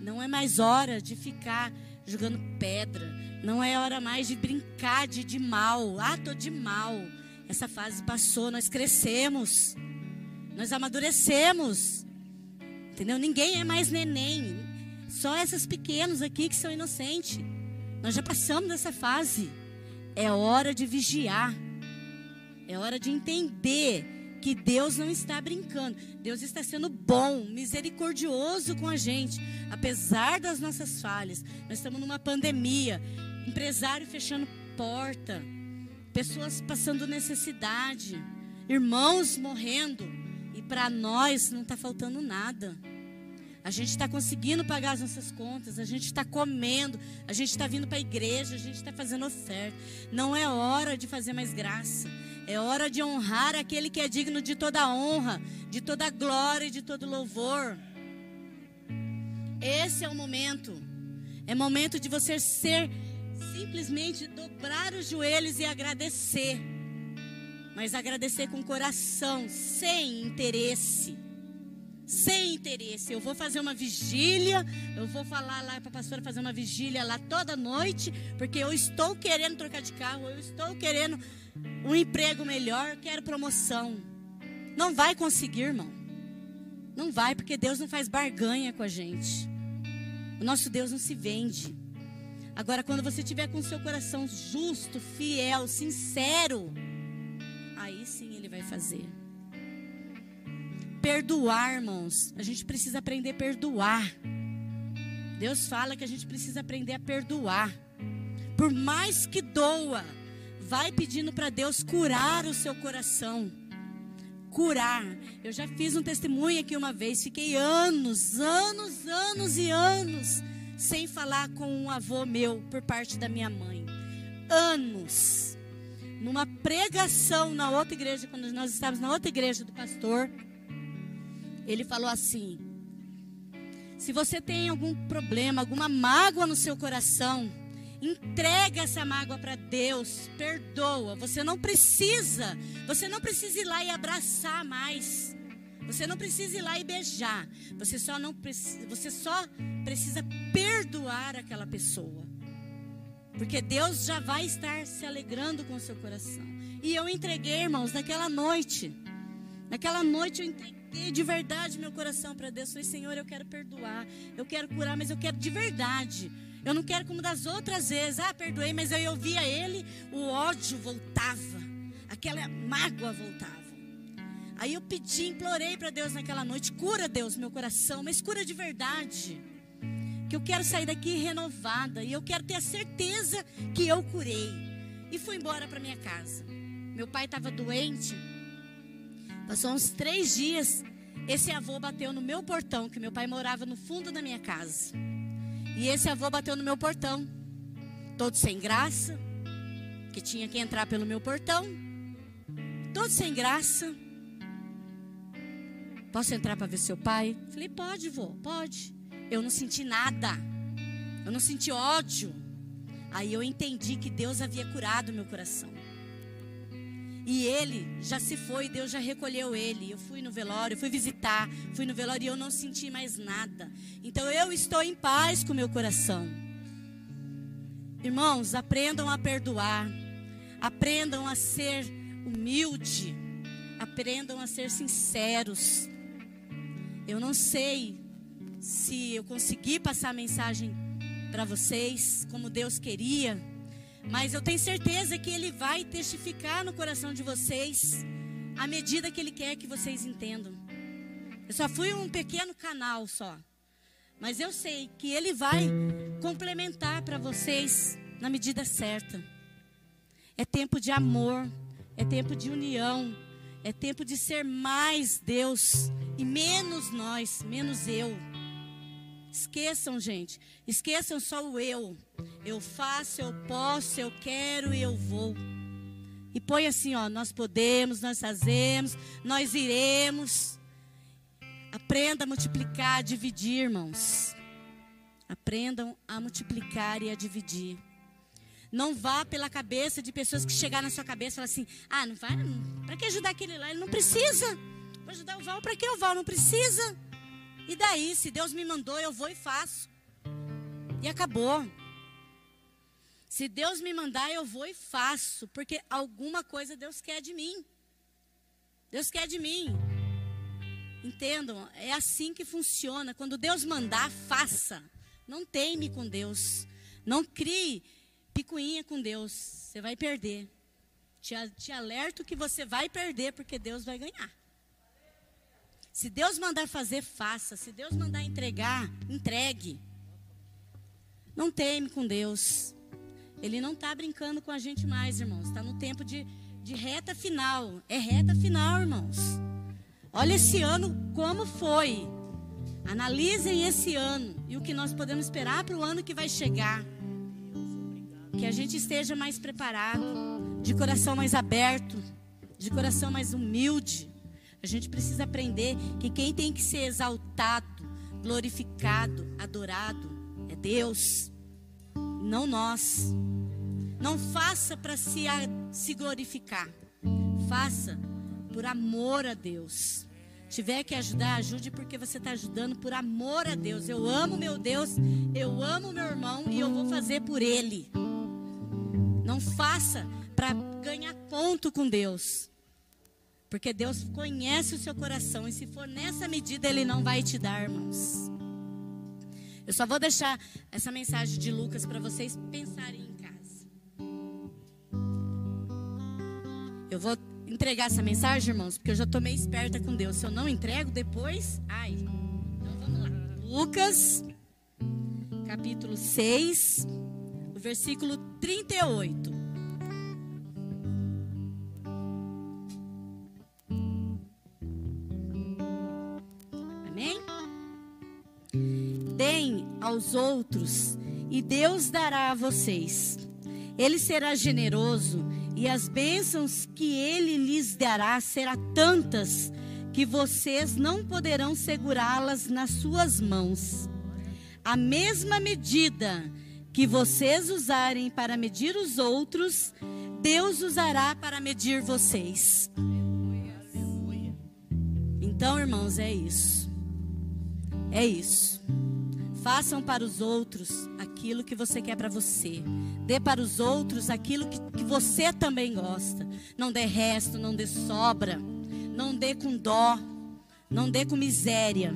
Não é mais hora de ficar jogando pedra não é hora mais de brincar de, de mal. Ah, tô de mal. Essa fase passou, nós crescemos. Nós amadurecemos. Entendeu? Ninguém é mais neném. Só esses pequenos aqui que são inocentes. Nós já passamos dessa fase. É hora de vigiar. É hora de entender que Deus não está brincando. Deus está sendo bom, misericordioso com a gente, apesar das nossas falhas. Nós estamos numa pandemia empresário fechando porta, pessoas passando necessidade, irmãos morrendo, e para nós não está faltando nada. A gente está conseguindo pagar as nossas contas, a gente está comendo, a gente está vindo para a igreja, a gente está fazendo oferta. Não é hora de fazer mais graça. É hora de honrar aquele que é digno de toda honra, de toda glória e de todo louvor. Esse é o momento. É momento de você ser simplesmente dobrar os joelhos e agradecer. Mas agradecer com coração, sem interesse. Sem interesse. Eu vou fazer uma vigília, eu vou falar lá para a pastora fazer uma vigília lá toda noite, porque eu estou querendo trocar de carro, eu estou querendo um emprego melhor, quero promoção. Não vai conseguir, irmão. Não vai, porque Deus não faz barganha com a gente. O nosso Deus não se vende. Agora, quando você tiver com o seu coração justo, fiel, sincero, aí sim ele vai fazer. Perdoar, irmãos. A gente precisa aprender a perdoar. Deus fala que a gente precisa aprender a perdoar. Por mais que doa, vai pedindo para Deus curar o seu coração. Curar. Eu já fiz um testemunho aqui uma vez, fiquei anos, anos, anos e anos sem falar com um avô meu por parte da minha mãe. Anos. Numa pregação na outra igreja, quando nós estávamos na outra igreja do pastor, ele falou assim: Se você tem algum problema, alguma mágoa no seu coração, entrega essa mágoa para Deus, perdoa. Você não precisa, você não precisa ir lá e abraçar mais. Você não precisa ir lá e beijar. Você só não precisa, você só precisa perdoar aquela pessoa. Porque Deus já vai estar se alegrando com o seu coração. E eu entreguei, irmãos, naquela noite. Naquela noite eu entreguei de verdade meu coração para Deus. Falei, Senhor, eu quero perdoar, eu quero curar, mas eu quero de verdade. Eu não quero como das outras vezes. Ah, perdoei, mas eu ouvia ele, o ódio voltava, aquela mágoa voltava. Aí eu pedi, implorei para Deus naquela noite: cura, Deus, meu coração, mas cura de verdade. Que eu quero sair daqui renovada e eu quero ter a certeza que eu curei. E fui embora para minha casa. Meu pai estava doente. Passou uns três dias. Esse avô bateu no meu portão, que meu pai morava no fundo da minha casa. E esse avô bateu no meu portão, todo sem graça, que tinha que entrar pelo meu portão, todo sem graça. Posso entrar para ver seu pai? Falei, pode, vô, pode. Eu não senti nada. Eu não senti ódio. Aí eu entendi que Deus havia curado meu coração. E ele já se foi, Deus já recolheu ele. Eu fui no velório, fui visitar, fui no velório e eu não senti mais nada. Então eu estou em paz com meu coração. Irmãos, aprendam a perdoar. Aprendam a ser humilde. Aprendam a ser sinceros. Eu não sei se eu consegui passar a mensagem para vocês como Deus queria. Mas eu tenho certeza que Ele vai testificar no coração de vocês à medida que Ele quer que vocês entendam. Eu só fui um pequeno canal só. Mas eu sei que Ele vai complementar para vocês na medida certa. É tempo de amor, é tempo de união, é tempo de ser mais Deus e menos nós, menos eu. Esqueçam, gente. Esqueçam só o eu. Eu faço, eu posso, eu quero e eu vou. E põe assim, ó, nós podemos, nós fazemos, nós iremos. Aprenda a multiplicar, a dividir, irmãos. Aprendam a multiplicar e a dividir. Não vá pela cabeça de pessoas que chegaram na sua cabeça e falam assim: ah, não vai, para que ajudar aquele lá? Ele não precisa. Vou ajudar o Val, para que o Val? Não precisa. E daí, se Deus me mandou, eu vou e faço. E acabou. Se Deus me mandar, eu vou e faço, porque alguma coisa Deus quer de mim. Deus quer de mim. Entendam? É assim que funciona. Quando Deus mandar, faça. Não teime com Deus. Não crie picuinha com Deus. Você vai perder. Te, te alerto que você vai perder, porque Deus vai ganhar. Se Deus mandar fazer, faça. Se Deus mandar entregar, entregue. Não teme com Deus. Ele não está brincando com a gente mais, irmãos. Está no tempo de, de reta final. É reta final, irmãos. Olha esse ano como foi. Analisem esse ano e o que nós podemos esperar para o ano que vai chegar. Que a gente esteja mais preparado, de coração mais aberto, de coração mais humilde a gente precisa aprender que quem tem que ser exaltado, glorificado, adorado é Deus, não nós. Não faça para se, se glorificar, faça por amor a Deus. Tiver que ajudar, ajude porque você está ajudando por amor a Deus. Eu amo meu Deus, eu amo meu irmão e eu vou fazer por ele. Não faça para ganhar ponto com Deus. Porque Deus conhece o seu coração e se for nessa medida, Ele não vai te dar, irmãos. Eu só vou deixar essa mensagem de Lucas para vocês pensarem em casa. Eu vou entregar essa mensagem, irmãos, porque eu já estou meio esperta com Deus. Se eu não entrego depois, ai. Então vamos lá. Lucas, capítulo 6, o versículo 38. Aos outros, e Deus dará a vocês. Ele será generoso, e as bênçãos que ele lhes dará será tantas que vocês não poderão segurá-las nas suas mãos. A mesma medida que vocês usarem para medir os outros, Deus usará para medir vocês. Então, irmãos, é isso. É isso. Façam para os outros aquilo que você quer para você. Dê para os outros aquilo que, que você também gosta. Não dê resto, não dê sobra. Não dê com dó. Não dê com miséria.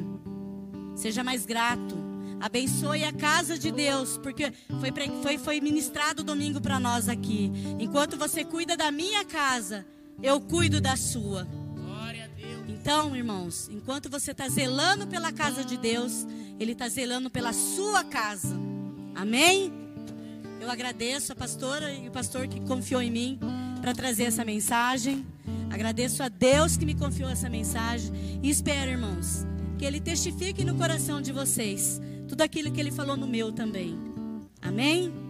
Seja mais grato. Abençoe a casa de Deus, porque foi, foi, foi ministrado domingo para nós aqui. Enquanto você cuida da minha casa, eu cuido da sua. Então, irmãos, enquanto você está zelando pela casa de Deus, Ele está zelando pela sua casa. Amém? Eu agradeço a pastora e o pastor que confiou em mim para trazer essa mensagem. Agradeço a Deus que me confiou essa mensagem. E espero, irmãos, que Ele testifique no coração de vocês tudo aquilo que Ele falou no meu também. Amém?